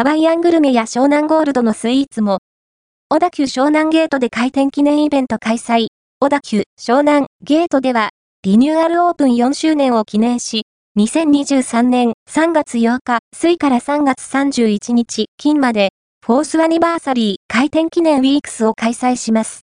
ハワイアングルメや湘南ゴールドのスイーツも、小田急湘南ゲートで開店記念イベント開催。小田急湘南ゲートでは、リニューアルオープン4周年を記念し、2023年3月8日、水から3月31日、金まで、フォースアニバーサリー開店記念ウィークスを開催します。